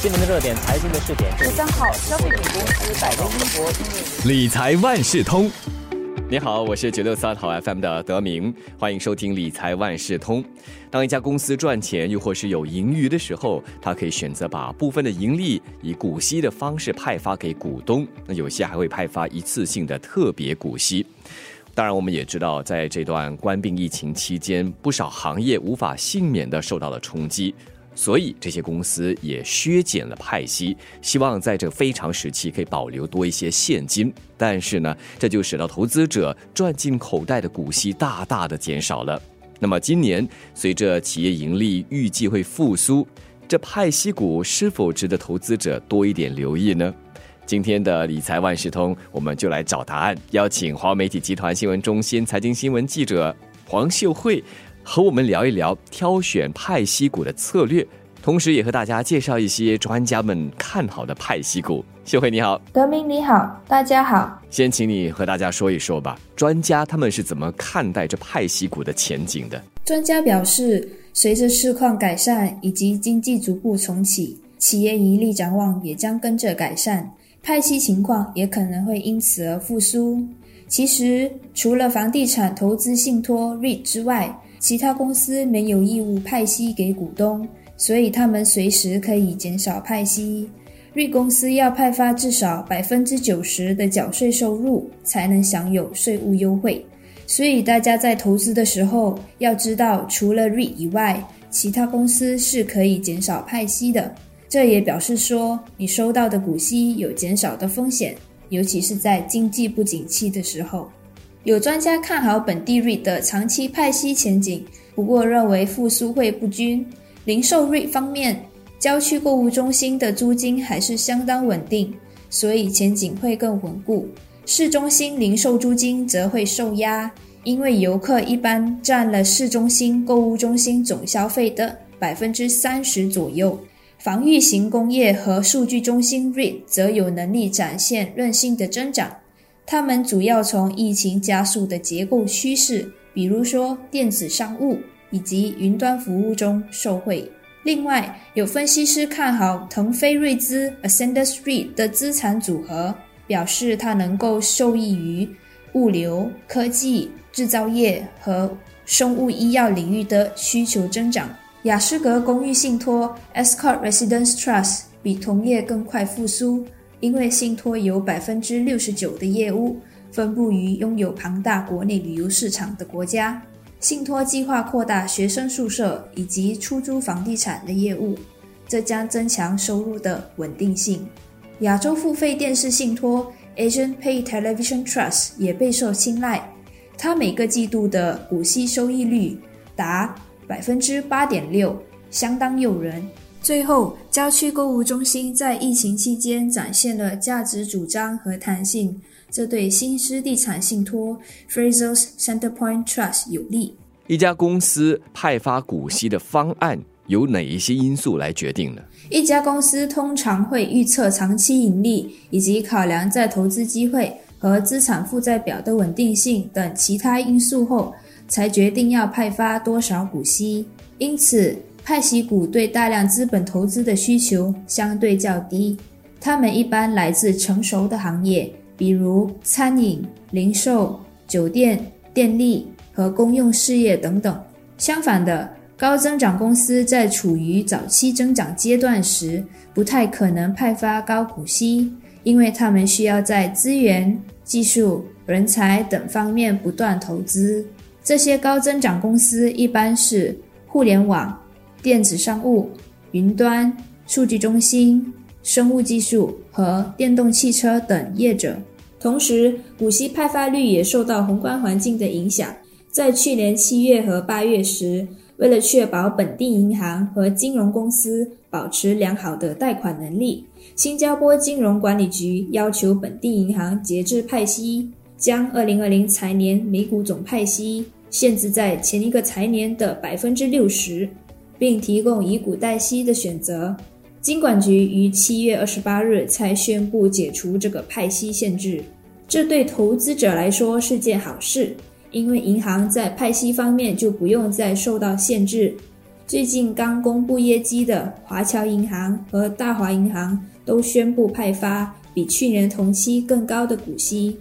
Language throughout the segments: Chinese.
新闻的热点，财经的试点。十三号，消费品公司百威英博理财万事通。你好，我是九六三好 FM 的德明，欢迎收听理财万事通。当一家公司赚钱又或是有盈余的时候，它可以选择把部分的盈利以股息的方式派发给股东，那有些还会派发一次性的特别股息。当然，我们也知道，在这段关闭疫情期间，不少行业无法幸免的受到了冲击。所以这些公司也削减了派息，希望在这非常时期可以保留多一些现金。但是呢，这就使得投资者赚进口袋的股息大大的减少了。那么今年随着企业盈利预计会复苏，这派息股是否值得投资者多一点留意呢？今天的理财万事通，我们就来找答案，邀请华媒体集团新闻中心财经新闻记者黄秀慧。和我们聊一聊挑选派息股的策略，同时也和大家介绍一些专家们看好的派息股。秀慧你好，德明你好，大家好。先请你和大家说一说吧，专家他们是怎么看待这派息股的前景的？专家表示，随着市况改善以及经济逐步重启，企业盈利展望也将跟着改善，派息情况也可能会因此而复苏。其实，除了房地产投资信托 REIT 之外，其他公司没有义务派息给股东，所以他们随时可以减少派息。瑞公司要派发至少百分之九十的缴税收入，才能享有税务优惠。所以大家在投资的时候要知道，除了瑞以外，其他公司是可以减少派息的。这也表示说，你收到的股息有减少的风险，尤其是在经济不景气的时候。有专家看好本地瑞的长期派息前景，不过认为复苏会不均。零售瑞方面，郊区购物中心的租金还是相当稳定，所以前景会更稳固。市中心零售租金则会受压，因为游客一般占了市中心购物中心总消费的百分之三十左右。防御型工业和数据中心瑞则有能力展现韧性的增长。他们主要从疫情加速的结构趋势，比如说电子商务以及云端服务中受惠。另外，有分析师看好腾飞瑞兹 （Ascendus REIT） 的资产组合，表示它能够受益于物流、科技、制造业和生物医药领域的需求增长。雅诗格公寓信托 （Escort Residence Trust） 比同业更快复苏。因为信托有百分之六十九的业务分布于拥有庞大国内旅游市场的国家，信托计划扩大学生宿舍以及出租房地产的业务，这将增强收入的稳定性。亚洲付费电视信托 Asian Pay Television Trust 也备受青睐，它每个季度的股息收益率达百分之八点六，相当诱人。最后，郊区购物中心在疫情期间展现了价值主张和弹性，这对新思地产信托 Fraser's Centerpoint Trust 有利。一家公司派发股息的方案由哪一些因素来决定呢？一家公司通常会预测长期盈利，以及考量在投资机会和资产负债表的稳定性等其他因素后，才决定要派发多少股息。因此。派息股对大量资本投资的需求相对较低，它们一般来自成熟的行业，比如餐饮、零售、酒店、电力和公用事业等等。相反的，高增长公司在处于早期增长阶段时，不太可能派发高股息，因为他们需要在资源、技术、人才等方面不断投资。这些高增长公司一般是互联网。电子商务、云端、数据中心、生物技术和电动汽车等业者。同时，股息派发率也受到宏观环境的影响。在去年七月和八月时，为了确保本地银行和金融公司保持良好的贷款能力，新加坡金融管理局要求本地银行节制派息，将二零二零财年每股总派息限制在前一个财年的百分之六十。并提供以股代息的选择。金管局于七月二十八日才宣布解除这个派息限制，这对投资者来说是件好事，因为银行在派息方面就不用再受到限制。最近刚公布业绩的华侨银行和大华银行都宣布派发比去年同期更高的股息。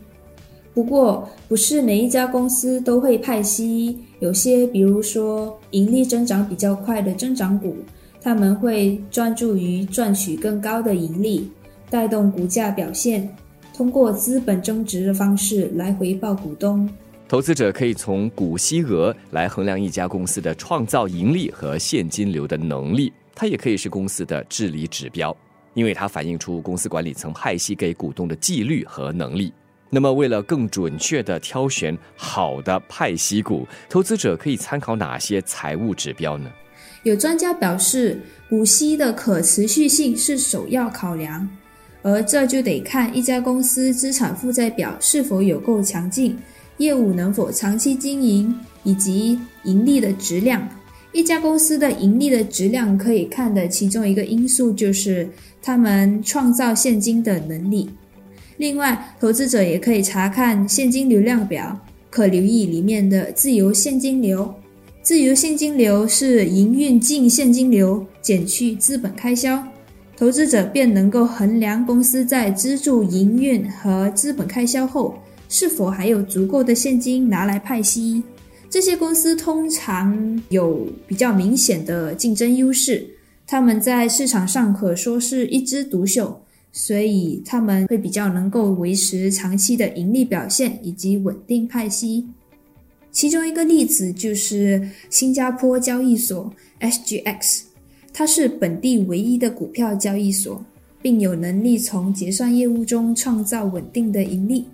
不过，不是每一家公司都会派息，有些比如说盈利增长比较快的增长股，他们会专注于赚取更高的盈利，带动股价表现，通过资本增值的方式来回报股东。投资者可以从股息额来衡量一家公司的创造盈利和现金流的能力，它也可以是公司的治理指标，因为它反映出公司管理层派息给股东的纪律和能力。那么，为了更准确地挑选好的派息股，投资者可以参考哪些财务指标呢？有专家表示，股息的可持续性是首要考量，而这就得看一家公司资产负债表是否有够强劲。业务能否长期经营，以及盈利的质量。一家公司的盈利的质量可以看的其中一个因素就是他们创造现金的能力。另外，投资者也可以查看现金流量表，可留意里面的自由现金流。自由现金流是营运净现金流减去资本开销，投资者便能够衡量公司在资助营运和资本开销后。是否还有足够的现金拿来派息？这些公司通常有比较明显的竞争优势，他们在市场上可说是一枝独秀，所以他们会比较能够维持长期的盈利表现以及稳定派息。其中一个例子就是新加坡交易所 SGX，它是本地唯一的股票交易所，并有能力从结算业务中创造稳定的盈利。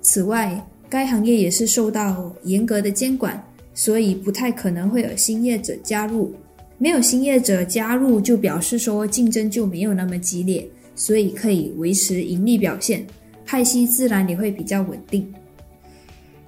此外，该行业也是受到严格的监管，所以不太可能会有新业者加入。没有新业者加入，就表示说竞争就没有那么激烈，所以可以维持盈利表现，派息自然也会比较稳定。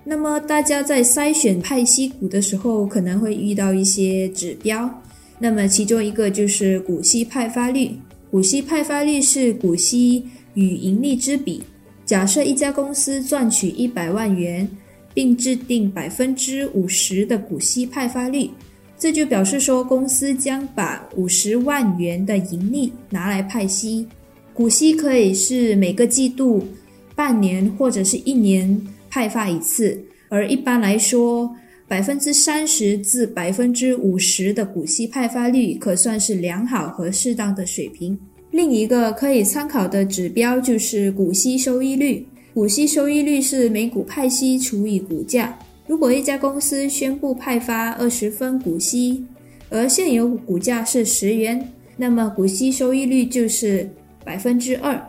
那么大家在筛选派息股的时候，可能会遇到一些指标，那么其中一个就是股息派发率。股息派发率是股息与盈利之比。假设一家公司赚取一百万元，并制定百分之五十的股息派发率，这就表示说公司将把五十万元的盈利拿来派息。股息可以是每个季度、半年或者是一年派发一次，而一般来说，百分之三十至百分之五十的股息派发率可算是良好和适当的水平。另一个可以参考的指标就是股息收益率。股息收益率是每股派息除以股价。如果一家公司宣布派发二十分股息，而现有股价是十元，那么股息收益率就是百分之二。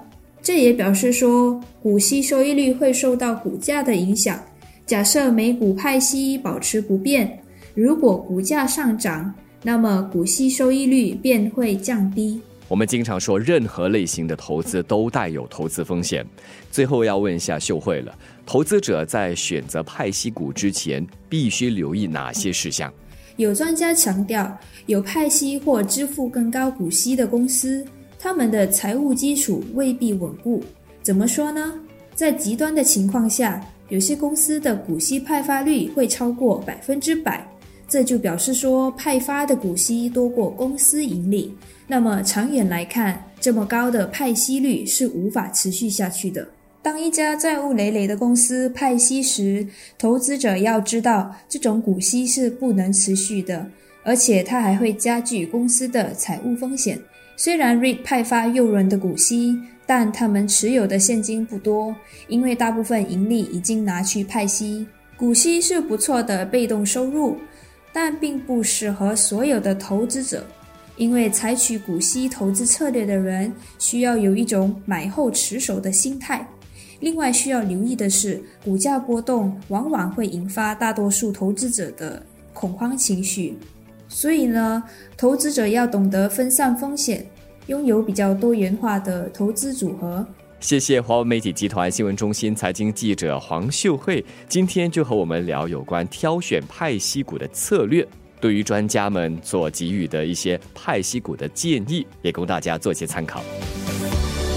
这也表示说，股息收益率会受到股价的影响。假设每股派息保持不变，如果股价上涨，那么股息收益率便会降低。我们经常说，任何类型的投资都带有投资风险。最后要问一下秀慧了，投资者在选择派息股之前，必须留意哪些事项？有专家强调，有派息或支付更高股息的公司，他们的财务基础未必稳固。怎么说呢？在极端的情况下，有些公司的股息派发率会超过百分之百。这就表示说，派发的股息多过公司盈利。那么长远来看，这么高的派息率是无法持续下去的。当一家债务累累的公司派息时，投资者要知道，这种股息是不能持续的，而且它还会加剧公司的财务风险。虽然 REIT 派发诱人的股息，但他们持有的现金不多，因为大部分盈利已经拿去派息。股息是不错的被动收入。但并不适合所有的投资者，因为采取股息投资策略的人需要有一种买后持守的心态。另外需要留意的是，股价波动往往会引发大多数投资者的恐慌情绪，所以呢，投资者要懂得分散风险，拥有比较多元化的投资组合。谢谢华为媒体集团新闻中心财经记者黄秀慧，今天就和我们聊有关挑选派息股的策略，对于专家们所给予的一些派息股的建议，也供大家做些参考。